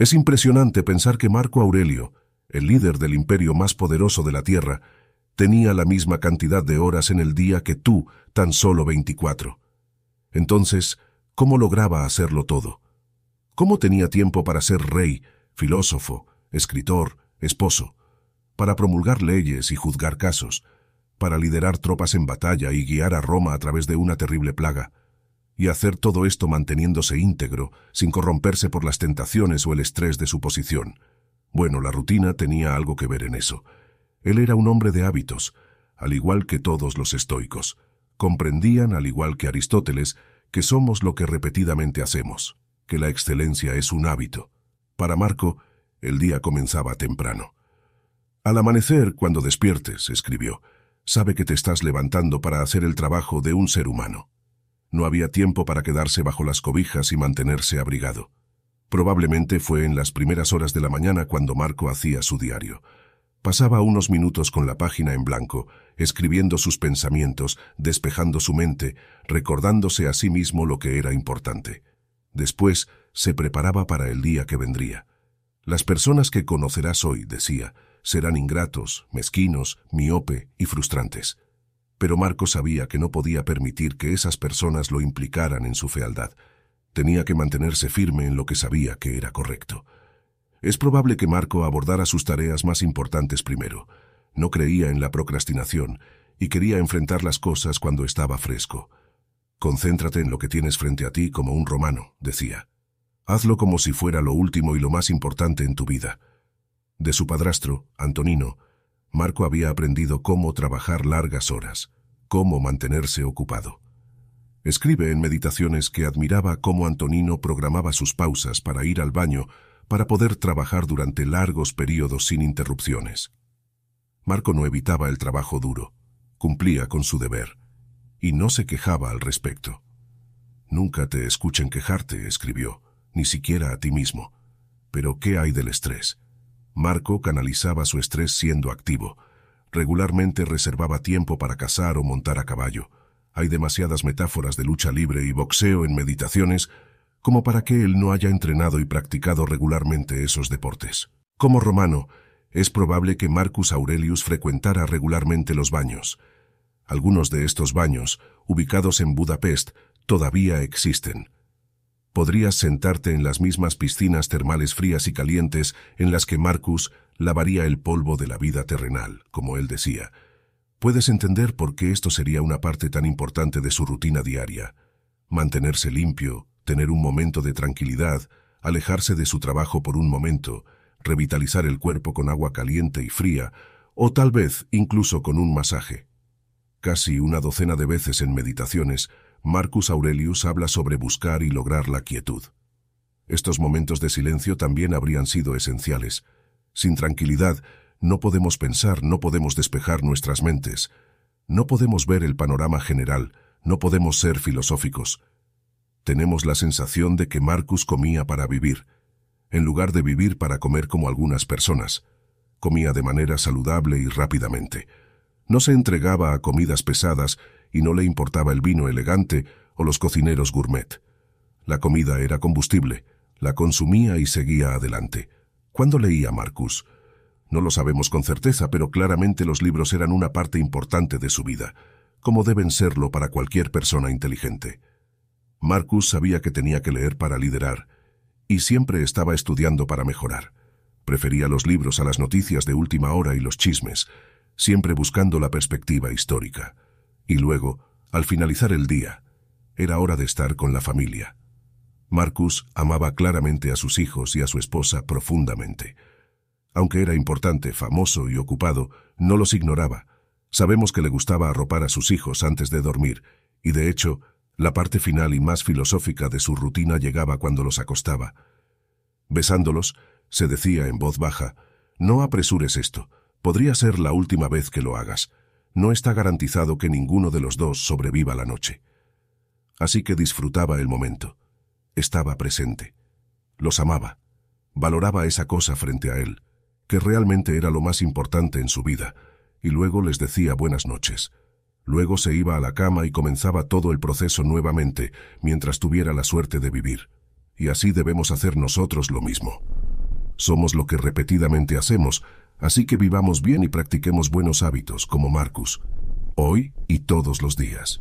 Es impresionante pensar que Marco Aurelio, el líder del imperio más poderoso de la Tierra, tenía la misma cantidad de horas en el día que tú, tan solo 24. Entonces, ¿cómo lograba hacerlo todo? ¿Cómo tenía tiempo para ser rey, filósofo, escritor, esposo, para promulgar leyes y juzgar casos, para liderar tropas en batalla y guiar a Roma a través de una terrible plaga, y hacer todo esto manteniéndose íntegro, sin corromperse por las tentaciones o el estrés de su posición? Bueno, la rutina tenía algo que ver en eso. Él era un hombre de hábitos, al igual que todos los estoicos. Comprendían, al igual que Aristóteles, que somos lo que repetidamente hacemos, que la excelencia es un hábito. Para Marco, el día comenzaba temprano. Al amanecer, cuando despiertes, escribió, sabe que te estás levantando para hacer el trabajo de un ser humano. No había tiempo para quedarse bajo las cobijas y mantenerse abrigado. Probablemente fue en las primeras horas de la mañana cuando Marco hacía su diario. Pasaba unos minutos con la página en blanco, escribiendo sus pensamientos, despejando su mente, recordándose a sí mismo lo que era importante. Después se preparaba para el día que vendría. Las personas que conocerás hoy, decía, serán ingratos, mezquinos, miope y frustrantes. Pero Marco sabía que no podía permitir que esas personas lo implicaran en su fealdad. Tenía que mantenerse firme en lo que sabía que era correcto. Es probable que Marco abordara sus tareas más importantes primero. No creía en la procrastinación y quería enfrentar las cosas cuando estaba fresco. Concéntrate en lo que tienes frente a ti como un romano, decía. Hazlo como si fuera lo último y lo más importante en tu vida. De su padrastro, Antonino, Marco había aprendido cómo trabajar largas horas, cómo mantenerse ocupado. Escribe en Meditaciones que admiraba cómo Antonino programaba sus pausas para ir al baño para poder trabajar durante largos periodos sin interrupciones. Marco no evitaba el trabajo duro, cumplía con su deber, y no se quejaba al respecto. Nunca te escuchen quejarte, escribió, ni siquiera a ti mismo. Pero ¿qué hay del estrés? Marco canalizaba su estrés siendo activo. Regularmente reservaba tiempo para cazar o montar a caballo. Hay demasiadas metáforas de lucha libre y boxeo en meditaciones como para que él no haya entrenado y practicado regularmente esos deportes. Como romano, es probable que Marcus Aurelius frecuentara regularmente los baños. Algunos de estos baños, ubicados en Budapest, todavía existen. Podrías sentarte en las mismas piscinas termales frías y calientes en las que Marcus lavaría el polvo de la vida terrenal, como él decía. Puedes entender por qué esto sería una parte tan importante de su rutina diaria. Mantenerse limpio, tener un momento de tranquilidad, alejarse de su trabajo por un momento, revitalizar el cuerpo con agua caliente y fría, o tal vez incluso con un masaje. Casi una docena de veces en meditaciones, Marcus Aurelius habla sobre buscar y lograr la quietud. Estos momentos de silencio también habrían sido esenciales. Sin tranquilidad, no podemos pensar, no podemos despejar nuestras mentes, no podemos ver el panorama general, no podemos ser filosóficos, tenemos la sensación de que Marcus comía para vivir, en lugar de vivir para comer como algunas personas. Comía de manera saludable y rápidamente. No se entregaba a comidas pesadas y no le importaba el vino elegante o los cocineros gourmet. La comida era combustible, la consumía y seguía adelante. ¿Cuándo leía Marcus? No lo sabemos con certeza, pero claramente los libros eran una parte importante de su vida, como deben serlo para cualquier persona inteligente. Marcus sabía que tenía que leer para liderar, y siempre estaba estudiando para mejorar. Prefería los libros a las noticias de última hora y los chismes, siempre buscando la perspectiva histórica. Y luego, al finalizar el día, era hora de estar con la familia. Marcus amaba claramente a sus hijos y a su esposa profundamente. Aunque era importante, famoso y ocupado, no los ignoraba. Sabemos que le gustaba arropar a sus hijos antes de dormir, y de hecho, la parte final y más filosófica de su rutina llegaba cuando los acostaba. Besándolos, se decía en voz baja, no apresures esto, podría ser la última vez que lo hagas. No está garantizado que ninguno de los dos sobreviva la noche. Así que disfrutaba el momento. Estaba presente. Los amaba. Valoraba esa cosa frente a él, que realmente era lo más importante en su vida, y luego les decía buenas noches. Luego se iba a la cama y comenzaba todo el proceso nuevamente, mientras tuviera la suerte de vivir. Y así debemos hacer nosotros lo mismo. somos lo que repetidamente hacemos, así que vivamos bien y practiquemos buenos hábitos como Marcus, hoy y todos los días.